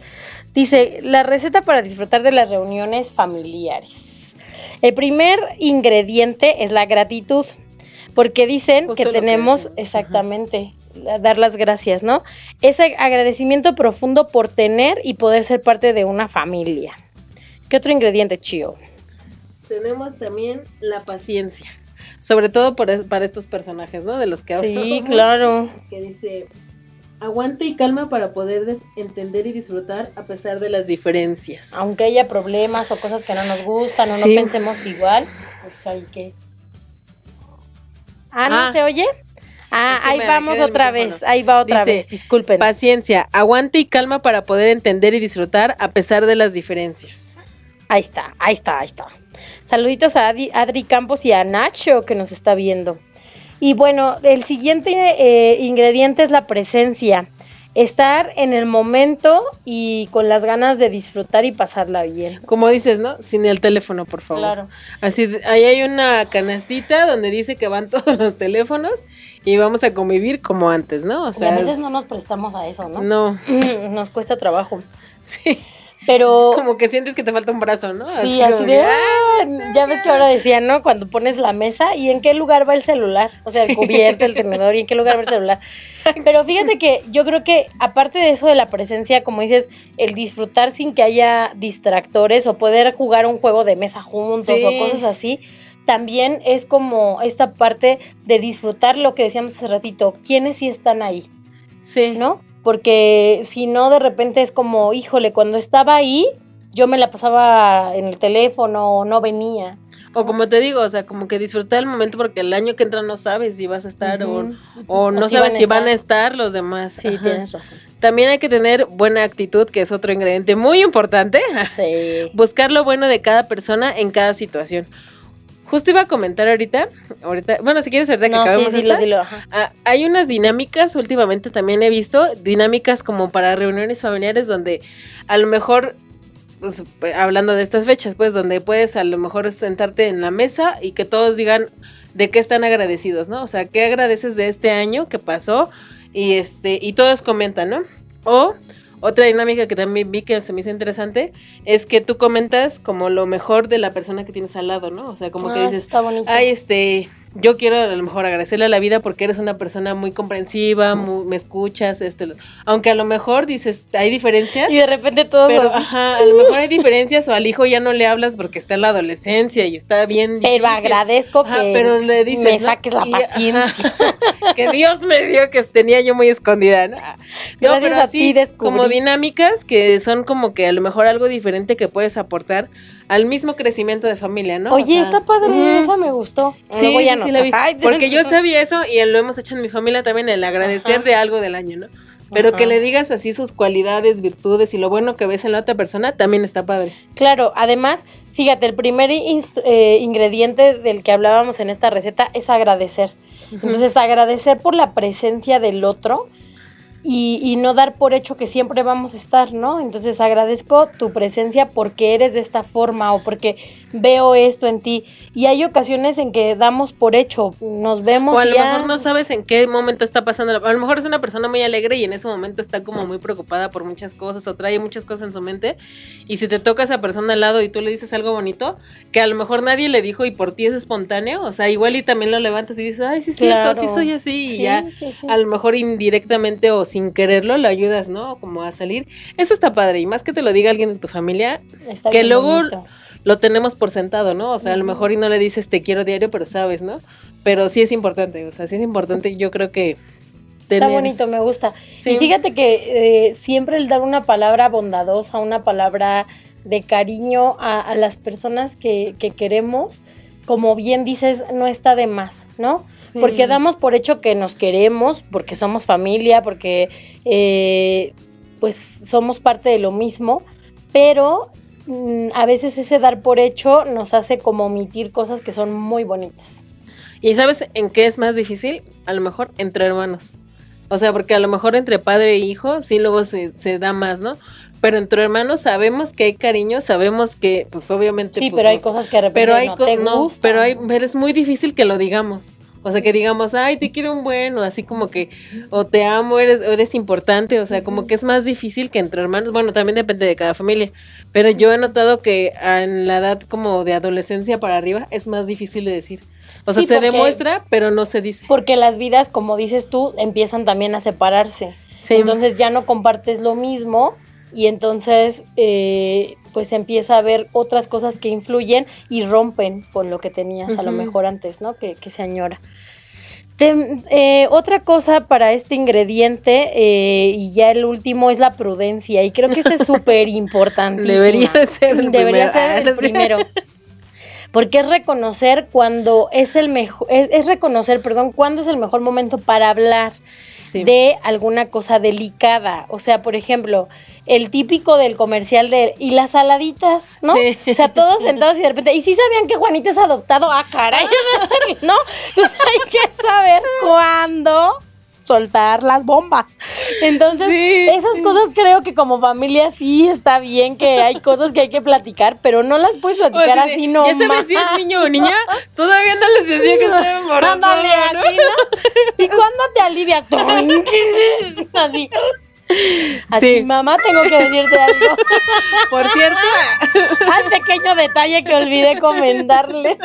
Dice, la receta para disfrutar de las reuniones familiares. El primer ingrediente es la gratitud, porque dicen Justo que tenemos exactamente dar las gracias, ¿no? Ese agradecimiento profundo por tener y poder ser parte de una familia. ¿Qué otro ingrediente, Chío? Tenemos también la paciencia. Sobre todo por para estos personajes, ¿no? De los que Sí, hablamos. claro. Que dice, aguante y calma para poder de- entender y disfrutar a pesar de las diferencias. Aunque haya problemas o cosas que no nos gustan o Sí. no pensemos igual, pues hay que... Ah, ¿no Ah. se oye? Ah, Es que ahí vamos otra vez, ahí va otra Dice, vez, disculpen. Paciencia, aguante y calma para poder entender y disfrutar a pesar de las diferencias. Ahí está, ahí está, ahí está. Saluditos a Adri Campos y a Nacho que nos está viendo. Y bueno, el siguiente eh, ingrediente es la presencia. Estar en el momento y con las ganas de disfrutar y pasarla bien. Como dices, ¿no? Sin el teléfono, por favor. Claro. Así, ahí hay una canastita donde dice que van todos los teléfonos y vamos a convivir como antes, ¿no? O y sea, a veces es- no nos prestamos a eso, ¿no? no. nos cuesta trabajo. Sí. Pero Como que sientes que te falta un brazo, ¿no? sí, así de... que, "Ah", ya ves que ahora decían, ¿no? Cuando pones la mesa y en qué lugar va el celular. O sea, el cubierto, el tenedor y en qué lugar va el celular. Pero fíjate que yo creo que aparte de eso de la presencia, como dices, el disfrutar sin que haya distractores o poder jugar un juego de mesa juntos Sí. o cosas así, también es como esta parte de disfrutar lo que decíamos hace ratito, quiénes sí están ahí. Sí. ¿no? Porque si no, de repente es como, híjole, cuando estaba ahí, yo me la pasaba en el teléfono o no venía. O como te digo, o sea, como que disfrutar el momento porque el año que entra no sabes si vas a estar o, o, no sabes si van a estar los demás. Sí, tienes razón. También hay que tener buena actitud, que es otro ingrediente muy importante. Sí. Buscar lo bueno de cada persona en cada situación. Justo iba a comentar ahorita, ahorita, bueno, si quieres ahorita que No, sí, acabemos dilo, esta, dilo, ajá. ah, hay unas dinámicas, últimamente también he visto, dinámicas como para reuniones familiares donde a lo mejor, pues, hablando de estas fechas, pues donde puedes a lo mejor sentarte en la mesa y que todos digan de qué están agradecidos, ¿no? O sea, qué agradeces de este año que pasó y este y todos comentan, ¿no? O otra dinámica que también vi que se me hizo interesante es que tú comentas como lo mejor de la persona que tienes al lado, ¿no? O sea, como que Ah, dices, está bonito. ay, este, yo quiero a lo mejor agradecerle a la vida porque eres una persona muy comprensiva, muy- me escuchas, este, lo- aunque a lo mejor dices, hay diferencias, Y de repente todos pero así. ajá, a lo mejor hay diferencias o al hijo ya no le hablas porque está en la adolescencia y está bien Pero agradezco Ajá, que pero le dices, me saques la paciencia. ajá, que Dios me dio que tenía yo muy escondida, ¿no? No, Gracias pero a así, ti descubrí. como dinámicas que son como que a lo mejor algo diferente que puedes aportar al mismo crecimiento de familia, ¿no? O Oye, sea, está padre, esa me gustó. Sí, voy a sí, sí, la vi. Ay, Porque yo sabía eso y lo hemos hecho en mi familia también, el agradecer Ajá. de algo del año, ¿no? Pero Ajá. que le digas así sus cualidades, virtudes y lo bueno que ves en la otra persona también está padre. Claro, además, fíjate, el primer eh, ingrediente del que hablábamos en esta receta es agradecer. Entonces, agradecer por la presencia del otro y, y no dar por hecho que siempre vamos a estar, ¿no? Entonces, agradezco tu presencia porque eres de esta forma o porque veo esto en ti. Y hay ocasiones en que damos por hecho, nos vemos O a y lo ya- mejor no sabes en qué momento está pasando. A lo mejor es una persona muy alegre y en ese momento está como muy preocupada por muchas cosas o trae muchas cosas en su mente. Y si te toca esa persona al lado y tú le dices algo bonito, que a lo mejor nadie le dijo y por ti es espontáneo, o sea, igual y también lo levantas y dices, ay, sí, cierto, Claro. sí soy así. Y Sí, ya sí, sí. a lo mejor indirectamente o sin quererlo lo ayudas, ¿no? Como a salir. Eso está padre. Y más que te lo diga alguien de tu familia, Está que luego bonito. lo tenemos por sentado, ¿no? O sea, a lo mejor y no le dices te quiero diario, pero sabes, ¿no? Pero sí es importante, o sea, sí es importante, yo creo que... Está bonito, me gusta. Sí. Y fíjate que eh, siempre el dar una palabra bondadosa, una palabra de cariño a, a las personas que, que queremos, como bien dices, no está de más, ¿no? Sí. Porque damos por hecho que nos queremos, porque somos familia, porque eh, pues somos parte de lo mismo, pero mm, a veces ese dar por hecho nos hace como omitir cosas que son muy bonitas. ¿Y sabes en qué es más difícil? A lo mejor entre hermanos. O sea, porque a lo mejor entre padre e hijo sí luego se, se da más, ¿no? Pero entre hermanos sabemos que hay cariño, sabemos que, pues obviamente... Sí, pues, pero hay cosas que de repente pero hay no co- te no, gustan. pero hay pero es muy difícil que lo digamos o sea que digamos ay te quiero un buen o así como que o te amo eres eres importante o sea como que es más difícil que entre hermanos bueno también depende de cada familia pero yo he notado que en la edad como de adolescencia para arriba es más difícil de decir o sea Sí, se porque- demuestra pero no se dice Porque las vidas, como dices tú, empiezan también a separarse. Sí. Entonces ya no compartes lo mismo y entonces eh, pues empieza a haber otras cosas que influyen y rompen con lo que tenías a lo mejor antes, ¿no? Que, que se añora. Te- eh, otra cosa para este ingrediente, eh, y ya el último, es la prudencia. Y creo que este es súper importante. Debería de ser el Debería primero. ser el Ah, sí. primero. Porque es reconocer cuando es el mejor, es, es reconocer, perdón, cuándo es el mejor momento para hablar Sí. de alguna cosa delicada. O sea, por ejemplo, el típico del comercial de y las saladitas, ¿no? Sí. O sea, todos sentados y de repente, ¿y si sabían que Juanito es adoptado? Ah, caray, ¿no? Entonces hay que saber cuándo soltar las bombas. Entonces, Sí, esas cosas creo que como familia sí está bien que hay cosas que hay que platicar, pero no las puedes O platicar así no ya sabes si es niño o niña todavía no les decía que estaba embarazada Ándale, ¿no? así, ¿no? ¿Y cuándo te alivias? así. Así, Sí. mamá, tengo que decirte algo. por cierto Al pequeño detalle que olvidé comentarles.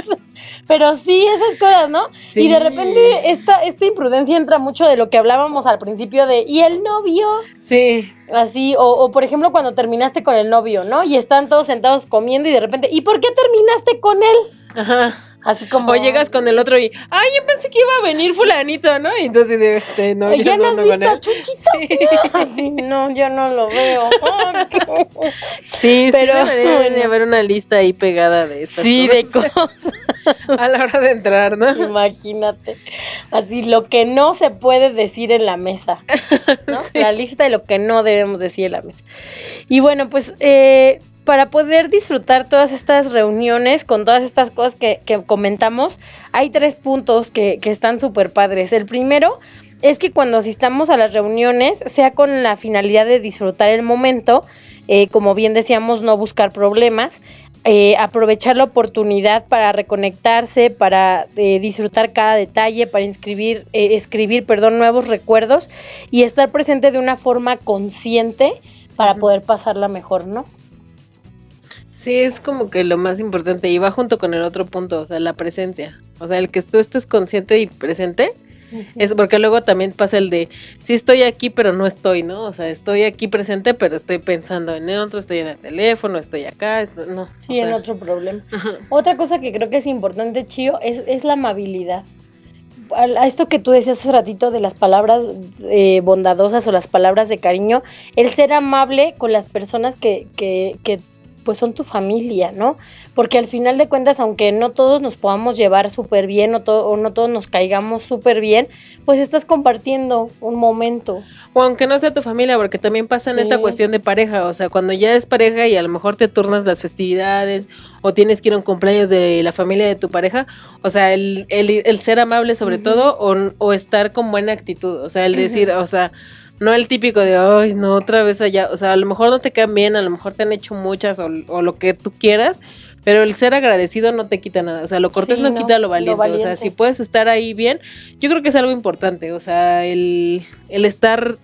Pero sí, esas cosas, ¿no? Sí. Y de repente esta, esta imprudencia entra mucho de lo que hablábamos al principio de, ¿y el novio? sí Así, o, o por ejemplo cuando terminaste con el novio, ¿no? Y están todos sentados comiendo y de repente, ¿y por qué terminaste con él? ajá Así como. O llegas con el otro y, ay, yo pensé que iba a venir fulanito, ¿no? Y entonces, este, no, ¿Ya no has ando con visto a. Chuchito? Así, no, yo no lo veo. Sí, Pero- pero sí debería de haber una lista ahí pegada de esas Sí, de cosas a la hora de entrar, ¿no? Imagínate. Así, lo que no se puede decir en la mesa. ¿no? La lista de lo que no debemos decir en la mesa. Y bueno, pues eh, para poder disfrutar todas estas reuniones con todas estas cosas que, que comentamos, hay tres puntos que, que están súper padres. El primero es que cuando asistamos a las reuniones, sea con la finalidad de disfrutar el momento, eh, como bien decíamos, no buscar problemas, eh, aprovechar la oportunidad para reconectarse, para eh, disfrutar cada detalle, para inscribir, eh, escribir perdón, nuevos recuerdos y estar presente de una forma consciente para poder pasarla mejor, ¿no? Sí, es como que lo más importante y va junto con el otro punto, o sea, la presencia. O sea, el que tú estés consciente y presente es porque luego también pasa el de, sí estoy aquí, pero no estoy, ¿no? O sea, estoy aquí presente, pero estoy pensando en otro, estoy en el teléfono, estoy acá, esto- no. Sí, o en sea, otro problema. Otra cosa que creo que es importante, Chío, es, es la amabilidad. Al- A esto que tú decías hace ratito de las palabras eh, bondadosas o las palabras de cariño, el ser amable con las personas que, que, que pues son tu familia, ¿no? Porque al final de cuentas, aunque no todos nos podamos llevar súper bien o, to- o no todos nos caigamos súper bien, pues estás compartiendo un momento. O aunque no sea tu familia, porque también pasa en Sí. esta cuestión de pareja, o sea, cuando ya es pareja y a lo mejor te turnas las festividades o tienes que ir a un cumpleaños de la familia de tu pareja, o sea, el, el, el ser amable sobre todo o, o estar con buena actitud, o sea, el decir, o sea, no el típico de, ay, no, otra vez allá, o sea, a lo mejor no te quedan bien, a lo mejor te han hecho muchas o, o lo que tú quieras, pero el ser agradecido no te quita nada, o sea, lo cortés Sí, no, quita lo lo valiente, o sea, si puedes estar ahí bien, yo creo que es algo importante, o sea, el, el estar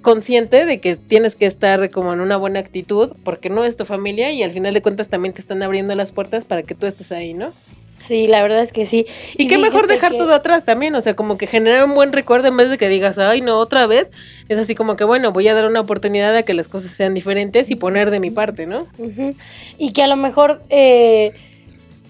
consciente de que tienes que estar como en una buena actitud porque no es tu familia y al final de cuentas también te están abriendo las puertas para que tú estés ahí, ¿no? Sí, la verdad es que sí. Y, qué mejor dejar que- todo atrás también, o sea, como que generar un buen recuerdo en vez de que digas, ay, no, otra vez, es así como que, bueno, voy a dar una oportunidad a que las cosas sean diferentes y poner de mi parte, ¿no? Y que a lo mejor eh,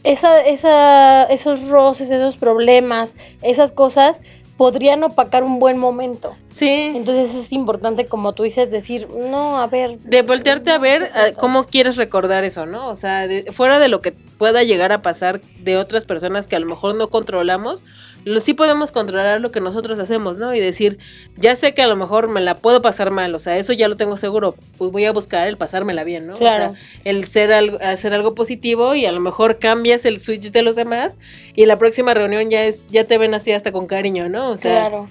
esa, esa, esos roces, esos problemas, esas cosas podrían opacar un buen momento. Sí. Entonces es importante, como tú dices, decir, no, a ver. De voltearte a ver ah, cómo quieres recordar eso, ¿no? O sea, de- fuera de lo que pueda llegar a pasar de otras personas que a lo mejor no controlamos, lo, sí podemos controlar lo que nosotros hacemos, ¿no? Y decir, ya sé que a lo mejor me la puedo pasar mal, o sea, eso ya lo tengo seguro, pues voy a buscar el pasármela bien, ¿no? Claro. O sea, el ser algo, hacer algo positivo y a lo mejor cambias el switch de los demás y la próxima reunión ya es, ya te ven así hasta con cariño, ¿no? O sea, claro.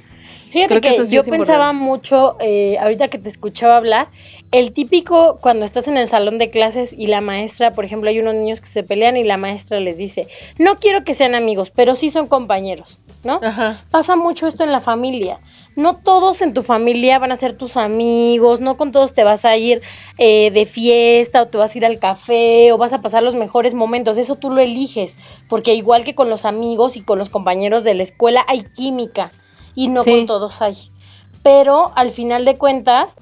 Fíjate creo que que, eso sí yo es pensaba importante. mucho, eh, ahorita que te escuchaba hablar, el típico cuando estás en el salón de clases y la maestra, por ejemplo, hay unos niños que se pelean y la maestra les dice, no quiero que sean amigos, pero sí son compañeros, ¿no? Ajá. Pasa mucho esto en la familia. No todos en tu familia van a ser tus amigos, no con todos te vas a ir eh, de fiesta o te vas a ir al café o vas a pasar los mejores momentos. Eso tú lo eliges, porque igual que con los amigos y con los compañeros de la escuela hay química y no Sí. con todos hay. Pero al final de cuentas,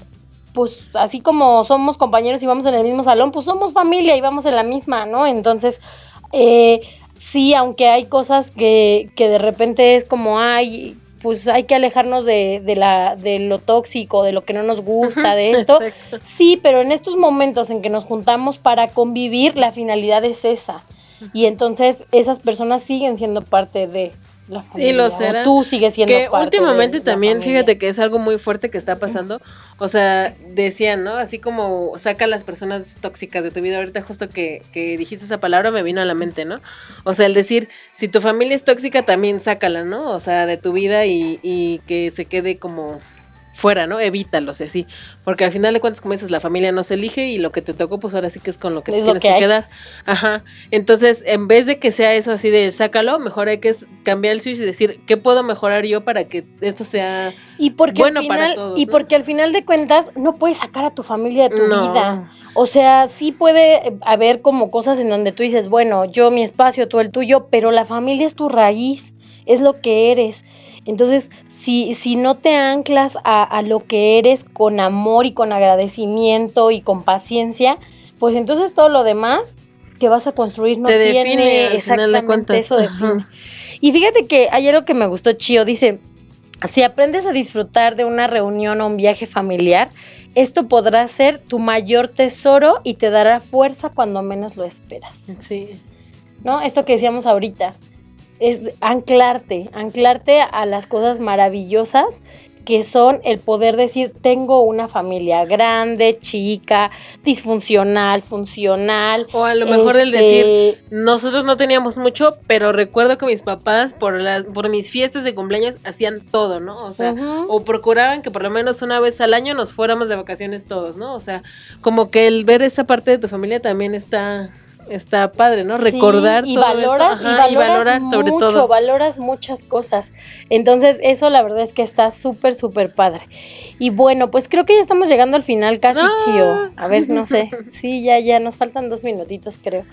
pues así como somos compañeros y vamos en el mismo salón, pues somos familia y vamos en la misma, ¿no? Entonces, eh, sí, aunque hay cosas que, que de repente es como, ay, pues hay que alejarnos de, de, la, de lo tóxico, de lo que no nos gusta, de esto. Exacto. Sí, pero en estos momentos en que nos juntamos para convivir, la finalidad es esa. Y entonces esas personas siguen siendo parte de la familia. Sí, lo tú sigues siendo que parte últimamente de también, fíjate que es algo muy fuerte que está pasando. O sea, decían, ¿no? Así como saca a las personas tóxicas de tu vida. Ahorita justo que, que dijiste esa palabra me vino a la mente, ¿no? O sea, el decir, si tu familia es tóxica, también sácala, ¿no? O sea, de tu vida y, y que se quede como fuera, ¿no? Evítalos, así. Porque al final de cuentas, como dices, la familia no se elige y lo que te tocó, pues ahora sí que es con lo que Es te lo tienes que quedar. Ajá. Entonces, en vez de que sea eso así de sácalo, mejor hay que cambiar el switch y decir, ¿qué puedo mejorar yo para que esto sea Y porque, bueno para todos, y ¿no? porque al final de cuentas no puedes sacar a tu familia de tu No. vida. O sea, sí puede eh, haber como cosas en donde tú dices, bueno, yo mi espacio, tú el tuyo, pero la familia es tu raíz, es lo que eres. Entonces, si, si no te anclas a, a lo que eres con amor y con agradecimiento y con paciencia, pues entonces todo lo demás que vas a construir no Te tiene define, al final de exactamente cuentas. eso define. Y fíjate que hay algo que me gustó Chío, dice, si aprendes a disfrutar de una reunión o un viaje familiar, esto podrá ser tu mayor tesoro y te dará fuerza cuando menos lo esperas. Sí. ¿No? Esto que decíamos ahorita, es anclarte, anclarte a las cosas maravillosas que son el poder decir, tengo una familia grande, chica, disfuncional, funcional. O a lo mejor el este, decir, nosotros no teníamos mucho, pero recuerdo que mis papás por las por mis fiestas de cumpleaños hacían todo, ¿no? O sea, o procuraban que por lo menos una vez al año nos fuéramos de vacaciones todos, ¿no? O sea, como que el ver esa parte de tu familia también está está padre, ¿no? Sí, Recordar y todo eso, valoras, ajá, y valoras sobre mucho, todo. valoras muchas cosas. Entonces, eso la verdad es que está súper, súper padre. Y bueno, pues creo que ya estamos llegando al final casi, Ah. Chío. A ver, no sé. Sí, ya, ya, nos faltan dos minutitos, creo.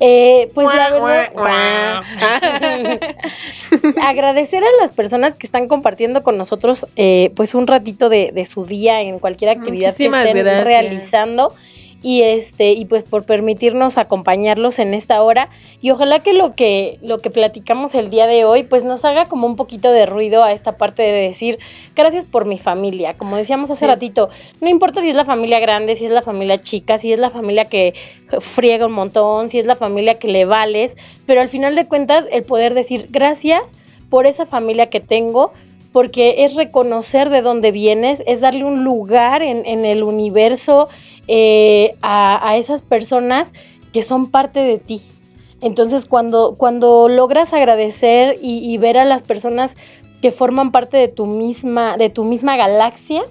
Eh, pues la verdad. agradecer a las personas que están compartiendo con nosotros eh, pues un ratito de, de su día en cualquier actividad Muchísimas que estén gracias. realizando y este y pues por permitirnos acompañarlos en esta hora y ojalá que lo que lo que platicamos el día de hoy pues nos haga como un poquito de ruido a esta parte de decir gracias por mi familia como decíamos hace Sí. ratito no importa si es la familia grande si es la familia chica si es la familia que friega un montón si es la familia que le vales pero al final de cuentas el poder decir gracias por esa familia que tengo porque es reconocer de dónde vienes, es darle un lugar en, en el universo eh, a, a esas personas que son parte de ti. Entonces, cuando, cuando logras agradecer y, y ver a las personas que forman parte de tu misma, de tu misma galaxia,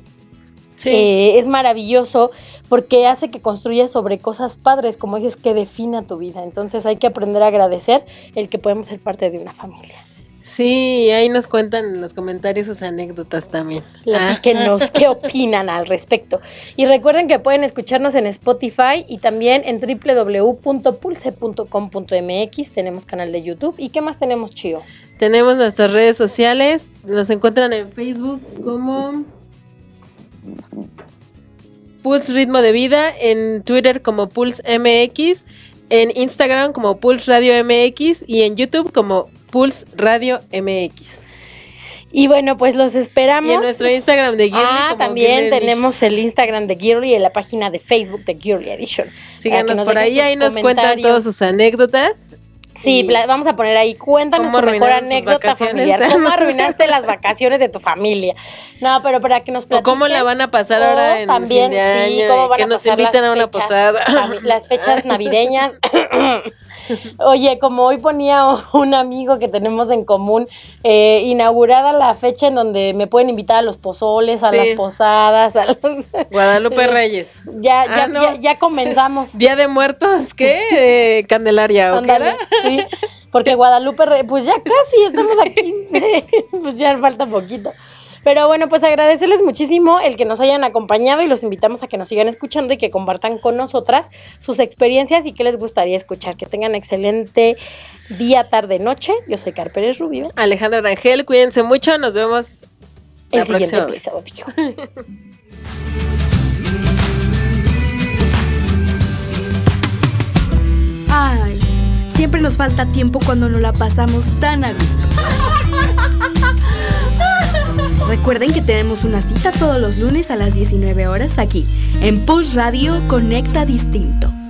Sí. eh, es maravilloso porque hace que construyas sobre cosas padres, como dices, que defina tu vida. Entonces hay que aprender a agradecer el que podemos ser parte de una familia. Sí, ahí nos cuentan en los comentarios sus anécdotas también. Ah, Platíquenos qué opinan al respecto. Y recuerden que pueden escucharnos en Spotify y también en www.pulse.com.mx. Tenemos canal de YouTube. ¿Y qué más tenemos, Chío? Tenemos nuestras redes sociales, nos encuentran en Facebook como Pulse Ritmo de Vida, en Twitter como Pulse MX, en Instagram como Pulse Radio MX y en YouTube como Pulse Radio MX. Y bueno, pues los esperamos. Y en nuestro Instagram de Girly Ah, también Girly tenemos el Instagram de Girly y la página de Facebook de Girly Edition. Síganos nos por ahí, ahí nos cuentan todas sus anécdotas. Sí, vamos a poner ahí, cuéntanos ¿Cómo tu mejor anécdota familiar. ¿Cómo arruinaste las vacaciones de tu familia? No, pero para que nos O platiquen. cómo la van a pasar ahora en también, fin de año, sí, cómo van que a nos pasar inviten las a una fechas posada. Las fechas navideñas. Oye, como hoy ponía un amigo que tenemos en común, eh, inaugurada la fecha en donde me pueden invitar a los pozoles, a Sí. las posadas, a los- Guadalupe Reyes. ya, ya, Ah, no. ya, ya comenzamos. Día de Muertos, ¿qué? Eh, Candelaria, ¿o qué Ándale, era? sí, porque Guadalupe, Re- pues ya casi estamos aquí, pues ya falta poquito. Pero bueno, pues agradecerles muchísimo el que nos hayan acompañado y los invitamos a que nos sigan escuchando y que compartan con nosotras sus experiencias y qué les gustaría escuchar. Que tengan excelente día, tarde, noche. Yo soy Car Pérez Rubio. Alejandra Rangel, cuídense mucho, nos vemos El la siguiente episodio. Ay, siempre nos falta tiempo cuando nos la pasamos tan a gusto. Recuerden que tenemos una cita todos los lunes a las 19 horas aquí, en Pulse Radio Conecta Distinto.